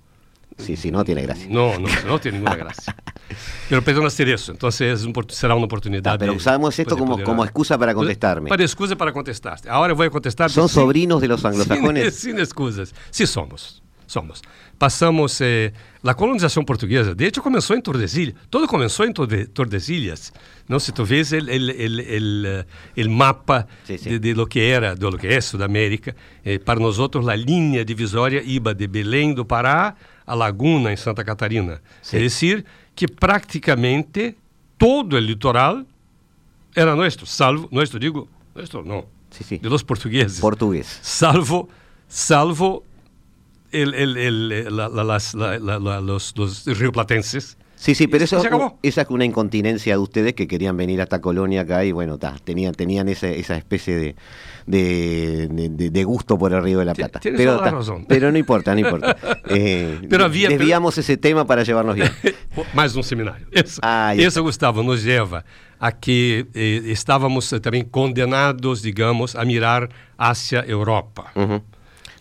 Sí, sí, no tiene gracia. No, no, no tiene ninguna gracia. Pero pretendo hacer eso, entonces será una oportunidad. Ah, pero usamos esto como, como excusa para contestarme. Para excusa para contestarte. Ahora voy a contestar. ¿Son sobrinos de los anglosajones? Sin, sin excusas. Sí somos. Somos. Passamos eh, a colonização portuguesa, de hecho começou em Tordesilhas, todo começou em Tordesilhas. Não se tu vês o mapa sí, sí. De, de, lo que era, de lo que é Sudamérica, eh, para nós outros a linha divisória iba de Belém do Pará a Laguna, em Santa Catarina. Sí. É decir, que praticamente todo o litoral era nosso, salvo, nosso digo, nosso não, sí, sí. de los portugueses. Português. Salvo, salvo el, el, el, la, la, las, los, los rioplatenses Sí, sí, pero eso, esa es una incontinencia de ustedes que querían venir hasta Colonia acá y bueno, ta, tenían, tenían esa, esa especie de, de, de, gusto por el Río de la Plata. Pero, razón. pero no importa, no importa. Eh, pero había, desviamos ese tema para llevarnos bien. Mais um seminário. Isso, ah, Gustavo, nos leva a que eh, estávamos também condenados, digamos, a mirar hacia Europa. Uh -huh.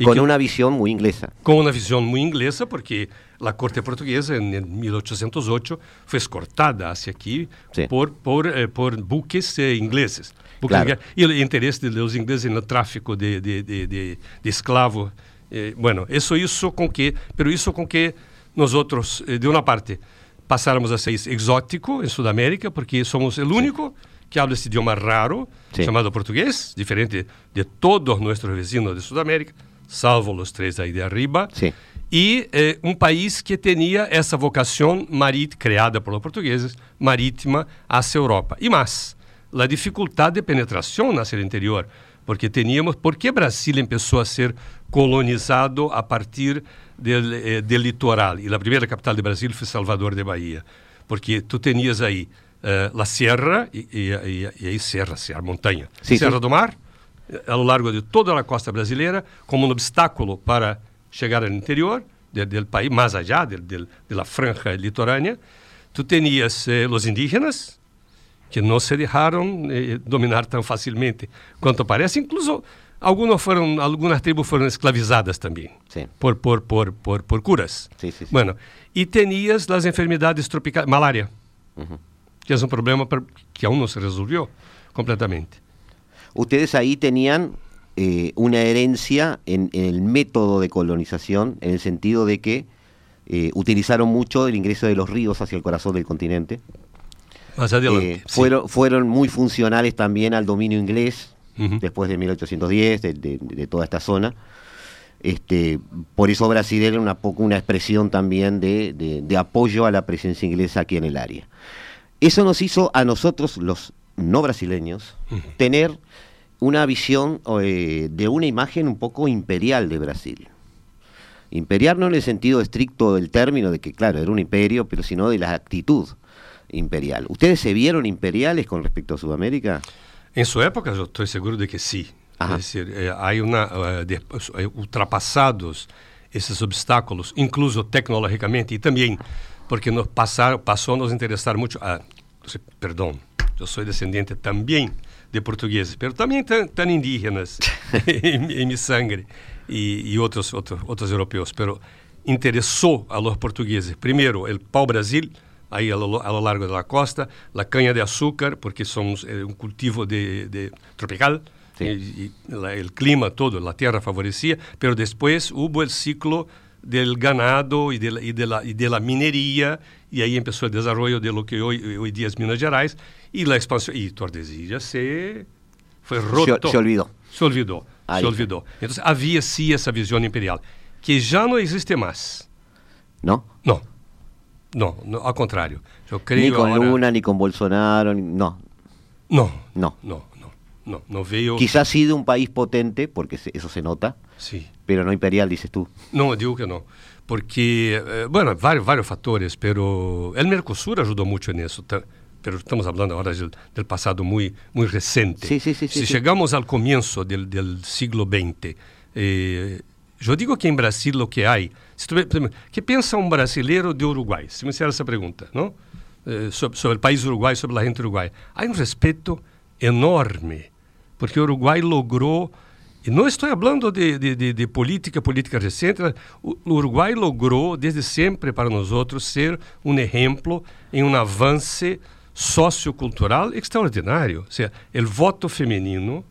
Con que, una visión muy inglesa. Con una visión muy inglesa, porque la corte portuguesa en 1808 fue escortada hacia aquí sí. por, por, eh, por buques eh, ingleses. Buques claro. Y el interés de los ingleses el tráfico de, de, de, de esclavos. Eh, bueno, eso hizo con que, pero hizo con que nosotros, eh, de una parte, pasáramos a ser exótico en Sudamérica, porque somos el único sí. que habla este idioma raro, sí. llamado portugués, diferente de todos nuestros vecinos de Sudamérica, salvo os três aí de arriba. Sim. E eh, um país que tinha essa vocação marítima, criada pelos portugueses, marítima hacia Europa. E mais, a dificuldade de penetração hacia o interior, porque teníamos, por que Brasil começou a ser colonizado a partir del, eh, del litoral? E a primeira capital de Brasil foi Salvador de Bahia, porque tu tenias aí eh, a Serra, e, e, e, aí Serra, Serra, montanha, sim, Serra sim. do Mar, a lo largo de toda a costa brasileira como um obstáculo para chegar ao interior do país, mais allá da franja litorânea. Tu tenias eh, os indígenas, que não se deixaram eh, dominar tão facilmente quanto parece, incluso algumas foram algumas tribos foram esclavizadas também por por por por por curas. Sí, sí, sí. Bueno, e tenias as enfermidades tropicais, malária, uh -huh. que é um problema que aún não se resolveu completamente. ustedes ahí tenían eh, una herencia en, en, el método de colonización, en el sentido de que eh, utilizaron mucho el ingreso de los ríos hacia el corazón del continente. Adelante, eh, fueron, sí. fueron muy funcionales también al dominio inglés, uh -huh. después de 1810, de, de, de, toda esta zona. Este, por eso Brasil era una, una expresión también de, de apoyo a la presencia inglesa aquí en el área. Eso nos hizo a nosotros, los no brasileños, uh -huh. tener una visión eh, de una imagen un poco imperial de Brasil. Imperial no en el sentido estricto del término de que, claro, era un imperio, pero sino de la actitud imperial. ¿Ustedes se vieron imperiales con respecto a Sudamérica? En su época yo estoy seguro de que sí. Ajá. Es decir, eh, hay una, uh, de, uh, ultrapassados esses obstáculos, incluso tecnológicamente, e também porque nos passou a nos interessar muito, a, perdão, eu sou descendente também de portugueses, mas também tan, indígenas em, em e, e outros, outros, outros europeus, pero interessou a los portugueses. Primeiro, o pau-brasil, aí a lo, largo da costa, a canha de açúcar, porque somos é, um cultivo de, de tropical, el clima todo, a terra favorecia, pero depois houve o ciclo del ganado e de, la, y de, la, y de la minería, y ahí empezó el desarrollo de lo que hoy, hoy día es Minas Gerais, y la expansión, y Tordesillas se fue roto. Se, se olvidó. Se olvidó, ahí. se olvidó. Entonces había sí esa visión imperial, que ya no existe más. ¿No? No. No, no al contrario. Yo creo ni con ahora... Luna, ni con Bolsonaro, ni... no. No. No. No, no, no, no veo... Quizás sí de un país potente, porque eso se nota. Sí. Pero no imperial, dices tú. No, digo que no. Porque, eh, bueno, vários, vários fatores, pero el Mercosur ajudou muito nisso. Pero estamos falando agora del, del passado muito, muito recente. Sí, sí, sí, si chegamos ao começo del, del siglo XX, eh, eu digo que em Brasil o que há, que pensa um brasileiro de Uruguai? Se me fizer essa pergunta, não? Eh, sobre, sobre o país Uruguai, sobre a gente uruguaia. Há um respeito enorme, porque o Uruguai logrou e não estou falando de, de, de, política, política recente. O Uruguai logrou, desde sempre, para nós outros, ser um exemplo em um avanço sociocultural extraordinário. Ou seja, o voto feminino,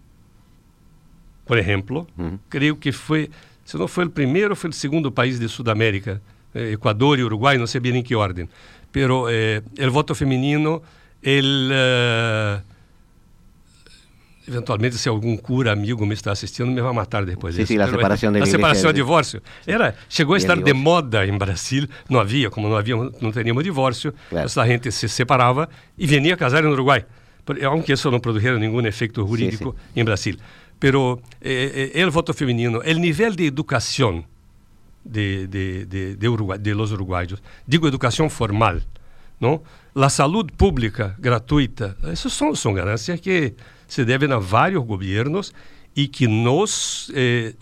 por exemplo, uhum. creio que foi, se não foi o primeiro, foi o segundo país de Sudamérica, eh, Equador e Uruguai, não sei bem em que ordem. Pero eh, o voto feminino, ele... Uh, eventualmente, se algum cura amigo me está assistindo, me vai matar depois disso. Sim, a separação de A separação, divórcio. Era, chegou a estar de moda em Brasil, não havia, como não havia, não teríamos divórcio, claro. a gente se separava e vinha casar no Uruguai. Aunque isso não produziera nenhum efeito jurídico em Brasil. Pero eh, eh, el voto feminino, el nível de educação de, de, de, de, Uruguay, de los uruguayos. Digo educación formal, ¿no? La salud pública gratuita, esas son, son ganancias que se deben a varios gobiernos y que nos eh,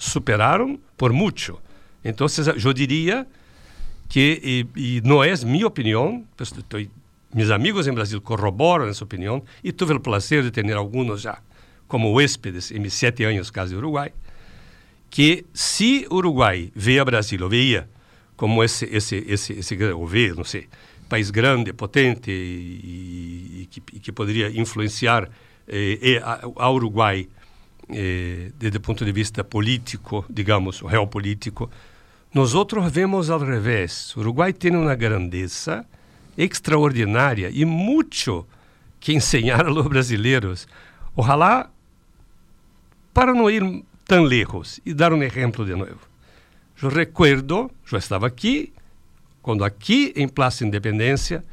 por mucho. Entonces, yo diría que, y, y no es mi opinión, pues estoy, amigos en Brasil corroboran esa opinión y tuve el placer de tener algunos ya como huéspedes en mis siete años casi de Uruguay, que si Uruguay ve a Brasil, o veía como esse, esse, esse, esse vê, não sei, país grande, potente e, e, que, e que, poderia influenciar eh, a, a, Uruguai eh, desde o ponto de vista político, digamos, o real político, nós outros vemos ao revés. O Uruguai tem uma grandeza extraordinária e muito que ensinar aos brasileiros. Ojalá, para não ir tão lejos e dar um exemplo de novo. Eu recuerdo, eu estava aqui, quando aqui em Praça Independência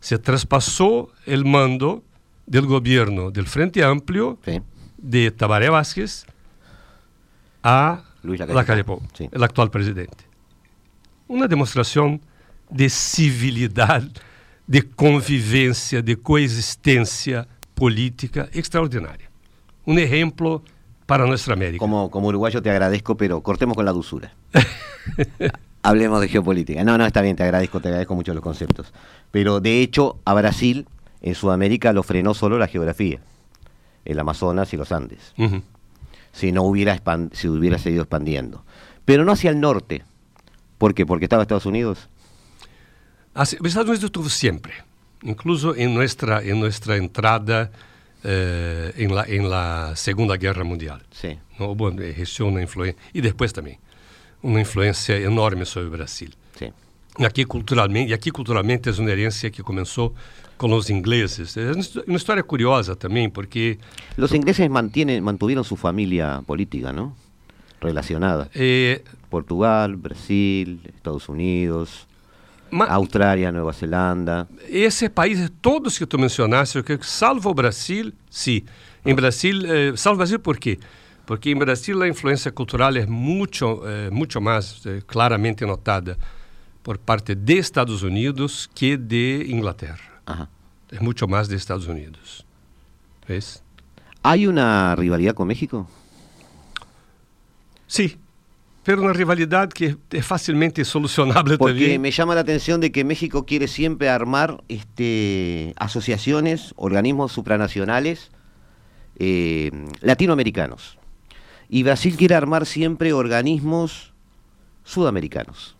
se traspassou o mando do governo do Frente Amplio sí. de Tabaré Vázquez a Luis Lacalle Pou, sí. o atual presidente. Uma demonstração de civilidade, de convivência, de coexistência política extraordinária. Um exemplo para nuestra América. Como, como uruguayo te agradezco, pero cortemos con la dulzura. Hablemos de geopolítica. No, no, está bien, te agradezco, te agradezco mucho los conceptos. Pero de hecho, a Brasil, en Sudamérica, lo frenó solo la geografía, el Amazonas y los Andes. Uh -huh. Si no hubiera, si hubiera seguido expandiendo. Pero no hacia el norte. ¿Por qué? Porque estaba Estados Unidos. Así, Estados Unidos estuvo siempre, incluso en nuestra, en nuestra entrada eh, en, la, en la Segunda Guerra Mundial. Sí. ¿no? Hubo, ejerció una influencia, y después también, una influencia enorme sobre Brasil. Sí. Aqui culturalmente, e aqui culturalmente uma herança que começou com os ingleses. É uma história curiosa também, porque... Os ingleses mantienen, mantuvieron sua família política, não? Relacionada. Eh, Portugal, Brasil, Estados Unidos, Ma, Austrália, Nova Zelândia. Esses países, todos que tu mencionaste, salvo o Brasil, sim. Em Brasil, eh, salvo o Brasil por quê? Porque em Brasil a influência cultural é muito, eh, muito mais eh, claramente notada por parte de Estados Unidos que de Inglaterra. Ajá. É muito mais de Estados Unidos. ¿Ves? ¿Hay una rivalidad con México? Sí, pero una rivalidad que es fácilmente solucionable Porque también. me llama la atención de que México quiere siempre armar este, asociaciones, organismos supranacionales eh, latinoamericanos. Y Brasil quiere armar siempre organismos sudamericanos.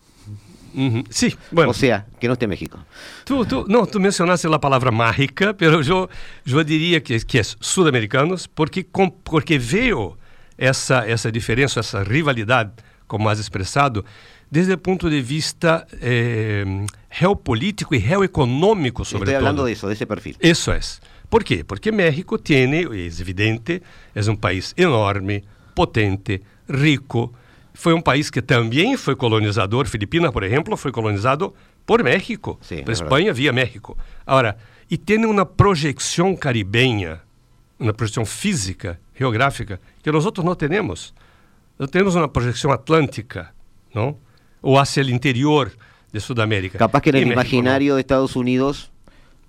Uh -huh. Sí, bueno. O sea, que no esté México. Tú, tú, no, tú mencionaste la palabra mágica, pero yo, yo diría que, que es sudamericanos porque, com, porque veo essa, essa diferença, essa rivalidade, como mais expressado, desde o ponto de vista eh, geopolítico e geoeconômico, sobretudo. Estou falando disso, desse perfil. Isso é. Por quê? Porque México tem, é evidente, é um país enorme, potente, rico. Foi um país que também foi colonizador. Filipinas, por exemplo, foi colonizado por México, Sim, por é Espanha via México. Agora, e tem uma projeção caribenha, uma projeção física, geográfica, que nós outros não temos. Nós temos uma projeção atlântica, não? Ou hacia o interior de Sudamérica. Capaz que no no. de Estados Unidos,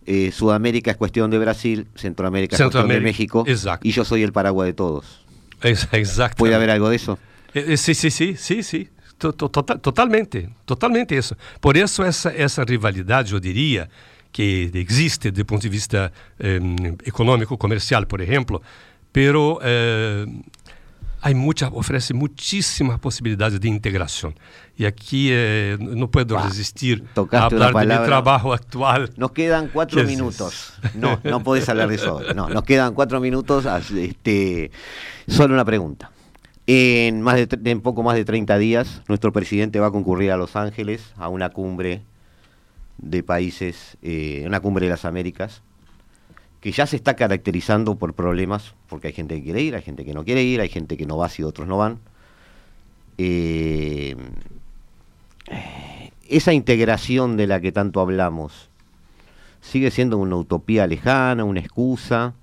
eh, Sudamérica es cuestión de Brasil, Centroamérica es cuestión de México, exacto. y yo soy el paraguas de todos. Ex- Exactamente. ¿Puede haber algo de eso? Eh, eh, Sim, sim, sim, sim, sim. To- to- tota- totalmente, totalmente isso. Por isso essa essa rivalidade, eu diria, que existe do ponto de vista eh, econômico, comercial, por exemplo, pero eh, há muita, oferece muitíssimas possibilidades de integração. E aqui eh, não posso Ah, resistir a falar de meu trabalho atual. Nos quedan cuatro ¿Qué haces? minutos. No, no podés hablar de eso. ahora. No, nos quedan cuatro minutos. Este, solo una pregunta. En, poco más de 30 días, nuestro presidente va a concurrir a Los Ángeles a una cumbre de países, eh, una cumbre de las Américas, que ya se está caracterizando por problemas, porque hay gente que quiere ir, hay gente que no quiere ir, hay gente que no va si otros no van. Eh, esa integración de la que tanto hablamos sigue siendo una utopía lejana, una excusa.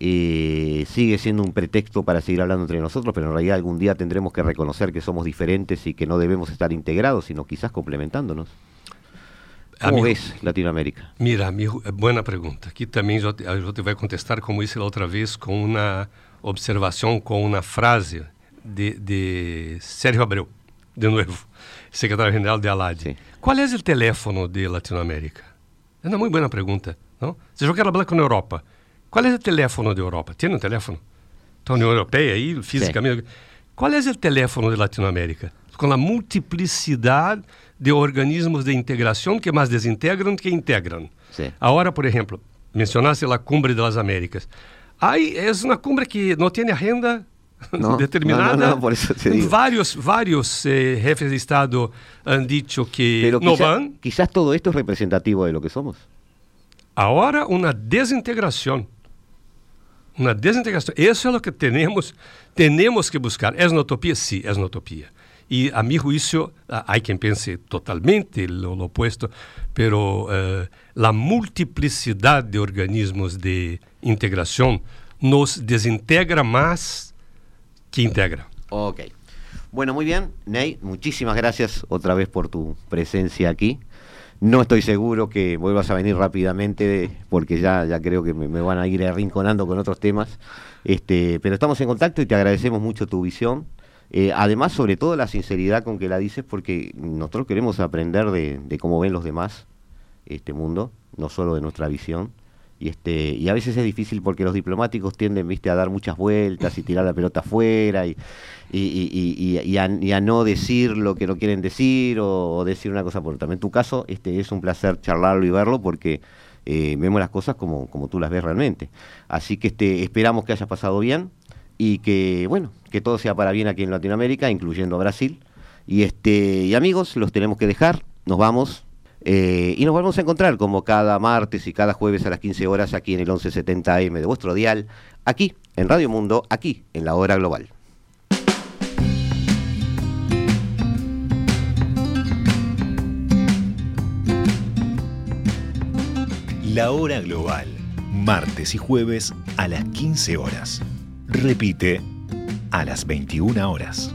Eh, sigue siendo un pretexto para seguir hablando entre nosotros, pero en realidad algún día tendremos que reconocer que somos diferentes y que no debemos estar integrados, sino quizás complementándonos. ¿Cómo ves Latinoamérica? Mira, amigo, buena pregunta. Aquí también yo te, yo te voy a contestar como hice la otra vez con una observación, con una frase de, de Sérgio Abreu, de nuevo, secretário general de ALAD. Sí. ¿Cuál es el teléfono de Latinoamérica? É uma muito boa pergunta, não? Se eu quero falar com a Europa, qual é o teléfono da Europa? Tem um teléfono? Da União Europeia aí, fisicamente. Sim. Qual é o teléfono de Latinoamérica? Com a multiplicidade de organismos de integração que mais desintegram que integram. Sim. Agora, por exemplo, mencionaste a Cumbre das Américas. Aí é uma cumbre que não tem agenda no, determinada. No, no, por eso te digo. Varios, varios eh, jefes de Estado han dicho que Pero no quizá, van. Quizás todo esto es representativo de lo que somos. Ahora una desintegración. Una desintegración. Eso es lo que tenemos, tenemos que buscar. ¿Es una utopía? Sí, es una utopía. Y a mi juicio, hay quien piense totalmente lo, lo opuesto, pero eh, la multiplicidad de organismos de integración nos desintegra más que integra. Ok. Bueno, muy bien. Ney, muchísimas gracias otra vez por tu presencia aquí. No estoy seguro que vuelvas a venir rápidamente porque ya, ya creo que me, van a ir arrinconando con otros temas. Este, pero estamos en contacto y te agradecemos mucho tu visión. Eh, además, sobre todo la sinceridad con que la dices, porque nosotros queremos aprender de, de, cómo ven los demás este mundo, no solo de nuestra visión. Y, este, y a veces es difícil porque los diplomáticos tienden viste, a dar muchas vueltas y tirar la pelota afuera y, y, y, y a, a, no decir lo que no quieren decir o, o, decir una cosa por otra. En tu caso este, es un placer charlarlo y verlo porque eh, vemos las cosas como, como tú las ves realmente. Así que este, esperamos que hayas pasado bien y que, bueno, que todo sea para bien aquí en Latinoamérica, incluyendo a Brasil. Y, este, y amigos, los tenemos que dejar. Nos vamos. Eh, y nos vamos a encontrar como cada martes y cada jueves a las 15 horas aquí en el 1170 AM de vuestro dial, aquí en Radio Mundo, aquí en la hora global. La hora global, martes y jueves a las 15 horas. Repite a las 21 horas.